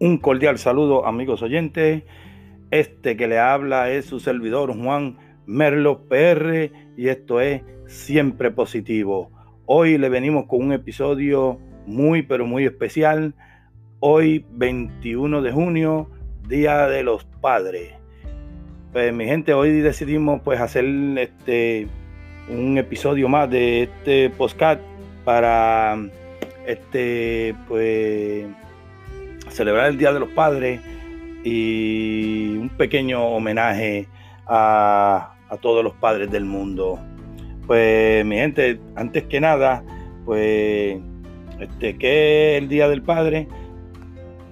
Un cordial saludo amigos oyentes. Este que le habla es su servidor Juan Merlo PR y esto es Siempre Positivo. Hoy le venimos con un episodio muy pero muy especial. Hoy 21 de junio, Día de los Padres. Pues mi gente, hoy decidimos pues hacer este un episodio más de este podcast para este pues celebrar el Día de los Padres y un pequeño homenaje a, todos los padres del mundo. Pues mi gente, antes que nada, pues, este, ¿qué es el Día del Padre?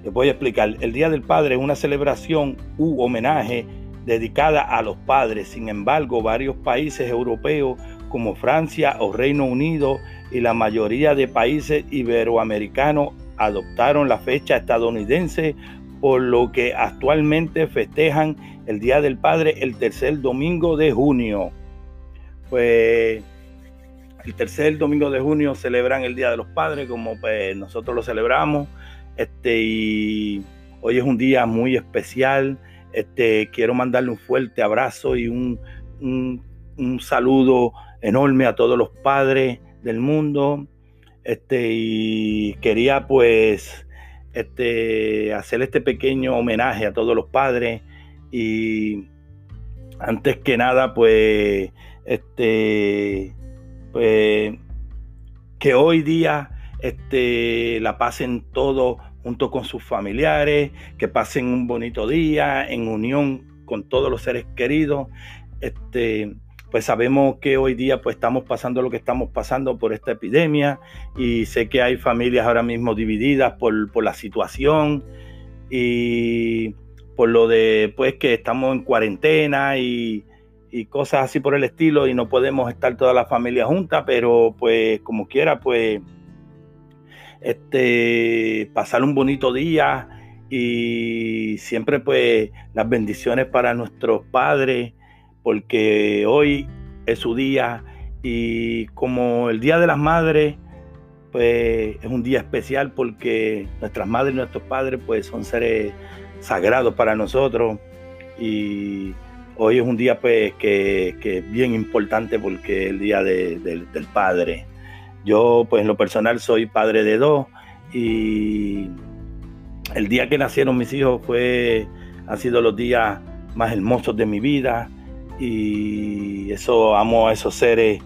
Les voy a explicar. El Día del Padre es una celebración u homenaje dedicada a los padres. Sin embargo, varios países europeos como Francia o Reino Unido y la mayoría de países iberoamericanos adoptaron la fecha estadounidense, por lo que actualmente festejan el Día del Padre el tercer domingo de junio. Pues el tercer domingo de junio celebran el Día de los Padres, como pues nosotros lo celebramos. Este, y hoy es un día muy especial. Este, quiero mandarle un fuerte abrazo y un, un, un saludo enorme a todos los padres del mundo este, y quería pues este, hacer este pequeño homenaje a todos los padres y antes que nada pues este pues que hoy día este, la pasen todos junto con sus familiares, que pasen un bonito día en unión con todos los seres queridos. Este, pues sabemos que hoy día pues estamos pasando lo que estamos pasando por esta epidemia y sé que hay familias ahora mismo divididas por, la situación y por lo de pues que estamos en cuarentena y, cosas así por el estilo y no podemos estar toda la familia junta, pero pues como quiera pues este pasar un bonito día y siempre pues las bendiciones para nuestros padres porque hoy es su día y como el Día de las Madres, pues es un día especial porque nuestras madres y nuestros padres pues son seres sagrados para nosotros y hoy es un día pues que, es bien importante porque es el Día del Padre. Yo pues en lo personal soy padre de dos y el día que nacieron mis hijos fue, ha sido los días más hermosos de mi vida y eso amo a esos seres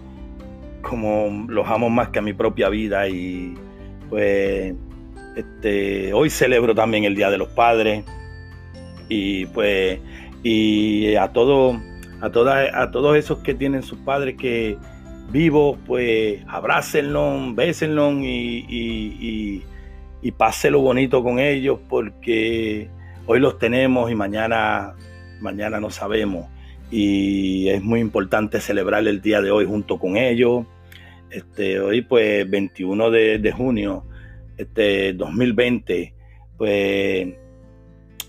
como los amo más que a mi propia vida y pues este hoy celebro también el Día de los Padres. Y pues y a todo a todas a todos esos que tienen sus padres que vivos pues abrácenlos, bésenlos y, y, y, y bonito con ellos porque hoy los tenemos y mañana mañana no sabemos y es muy importante celebrar el día de hoy junto con ellos. Este, hoy pues 21 de, junio, este 2020, pues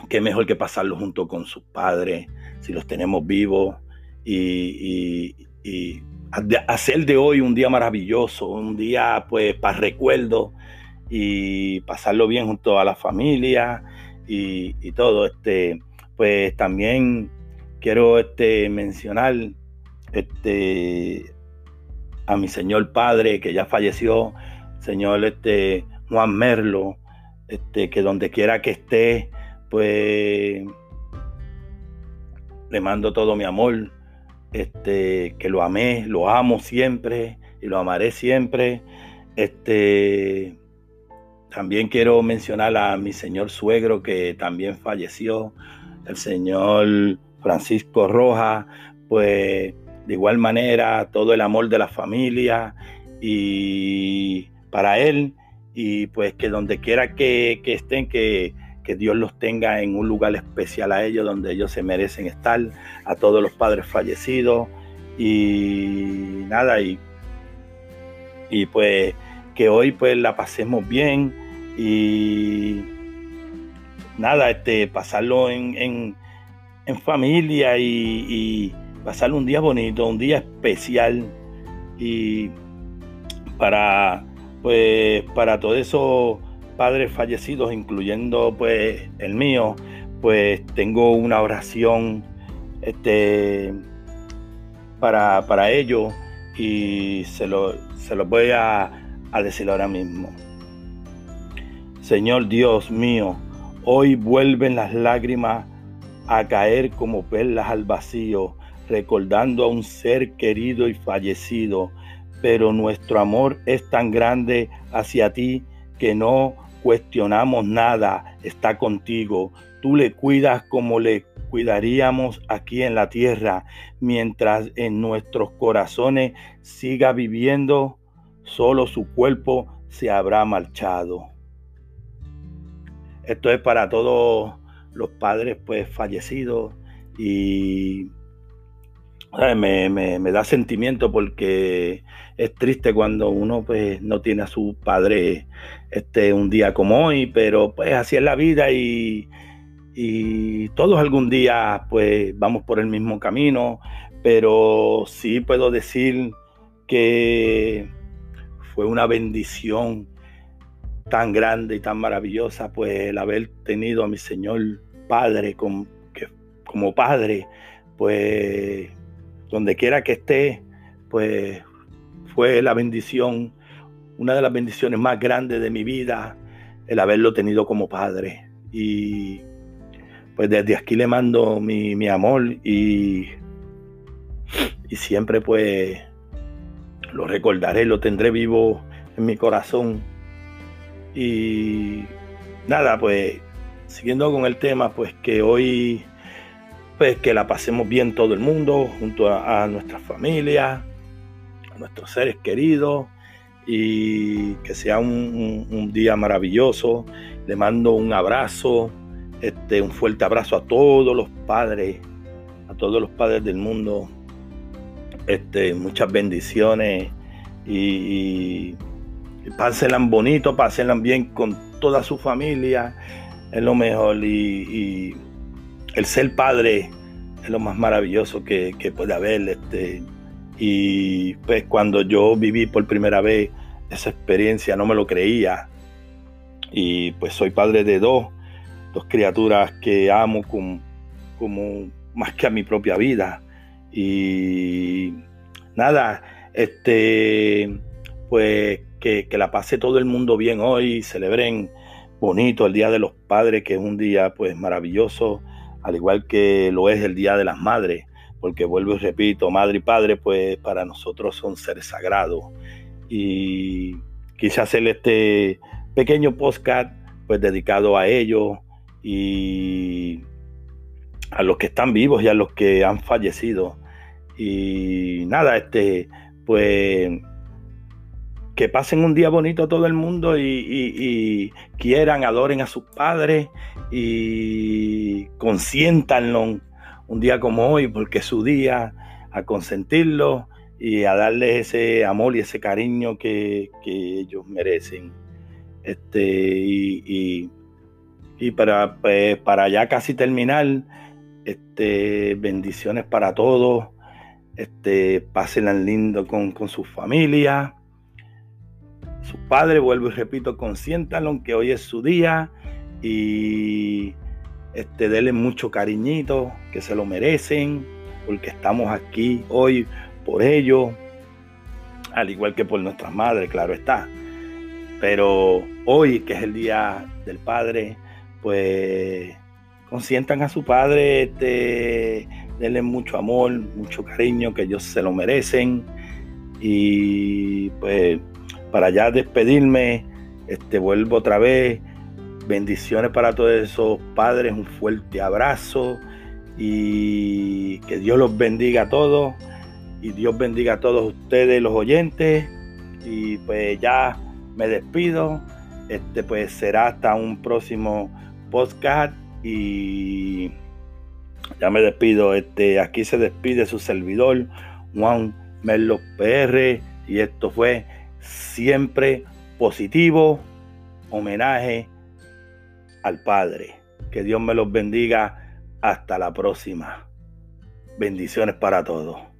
qué mejor que pasarlo junto con sus padres, si los tenemos vivos y, hacer de hoy un día maravilloso, un día pues para recuerdo y pasarlo bien junto a la familia y, y todo. Este, pues también quiero este, mencionar este, a mi señor padre que ya falleció, señor este, Juan Merlo, este, que donde quiera que esté, pues le mando todo mi amor, este, que lo amé, lo amo siempre y lo amaré siempre. Este, también quiero mencionar a mi señor suegro que también falleció, el señor Francisco Rojas, pues de igual manera todo el amor de la familia y para él. Y pues que donde quiera que, estén, que, Dios los tenga en un lugar especial a ellos, donde ellos se merecen estar, a todos los padres fallecidos. Y nada, y, y pues que hoy pues la pasemos bien y nada, este, pasarlo en en familia y, pasar un día bonito, un día especial y para pues para todos esos padres fallecidos, incluyendo pues el mío, pues tengo una oración este, para, para ellos y se lo, se lo voy a, a decir ahora mismo. Señor Dios mío, hoy vuelven las lágrimas a caer como perlas al vacío, recordando a un ser querido y fallecido, pero nuestro amor es tan grande hacia ti que no cuestionamos nada, está contigo. Tú le cuidas como le cuidaríamos aquí en la tierra, mientras en nuestros corazones siga viviendo, solo su cuerpo se habrá marchado. Esto es para todos los padres pues fallecidos y me, da sentimiento porque es triste cuando uno pues no tiene a su padre este, un día como hoy, pero pues así es la vida y, y todos algún día pues vamos por el mismo camino, pero sí puedo decir que fue una bendición tan grande y tan maravillosa, pues el haber tenido a mi Señor Padre como, Padre, pues donde quiera que esté, pues fue la bendición, una de las bendiciones más grandes de mi vida, el haberlo tenido como Padre. Y pues desde aquí le mando mi, mi amor y, y siempre pues lo recordaré, lo tendré vivo en mi corazón y nada, pues siguiendo con el tema, pues que hoy, pues que la pasemos bien todo el mundo, junto a, nuestra familia, a nuestros seres queridos y que sea un, día maravilloso. Le mando un abrazo, este, un fuerte abrazo a todos los padres, a todos los padres del mundo. Este, muchas bendiciones y pásenla bonito, pásenla bien con toda su familia, es lo mejor. Y, el ser padre es lo más maravilloso que, puede haber. Este, y pues cuando yo viví por primera vez esa experiencia, no me lo creía. Y pues soy padre de dos, dos criaturas que amo como, como más que a mi propia vida. Y nada, este, pues que, la pase todo el mundo bien hoy, celebren bonito el Día de los Padres, que es un día pues maravilloso, al igual que lo es el Día de las Madres, porque vuelvo y repito, madre y padre pues para nosotros son seres sagrados. Y quise hacer este pequeño podcast pues dedicado a ellos y a los que están vivos y a los que han fallecido. Y nada, este pues que pasen un día bonito todo el mundo y, quieran, adoren a sus padres y consiéntanlo un día como hoy, porque es su día, a consentirlo y a darles ese amor y ese cariño que, ellos merecen. Este, y, para, pues, para ya casi terminar, este, bendiciones para todos. Este, pásenla lindo con, con su familia su padre, vuelvo y repito, consiéntalo que hoy es su día y este, denle mucho cariñito, que se lo merecen, porque estamos aquí hoy por ellos, al igual que por nuestras madres, claro está. Pero hoy, que es el día del padre, pues consientan a su padre, este, denle mucho amor, mucho cariño, que ellos se lo merecen. Y pues para ya despedirme, este, vuelvo otra vez. Bendiciones para todos esos padres, un fuerte abrazo y que Dios los bendiga a todos y Dios bendiga a todos ustedes, los oyentes. Y pues ya me despido. Este pues será hasta un próximo podcast y ya me despido. Este aquí se despide su servidor Juan Merlo PR y esto fue siempre positivo, homenaje al Padre. Que Dios me los bendiga. Hasta la próxima. Bendiciones para todos.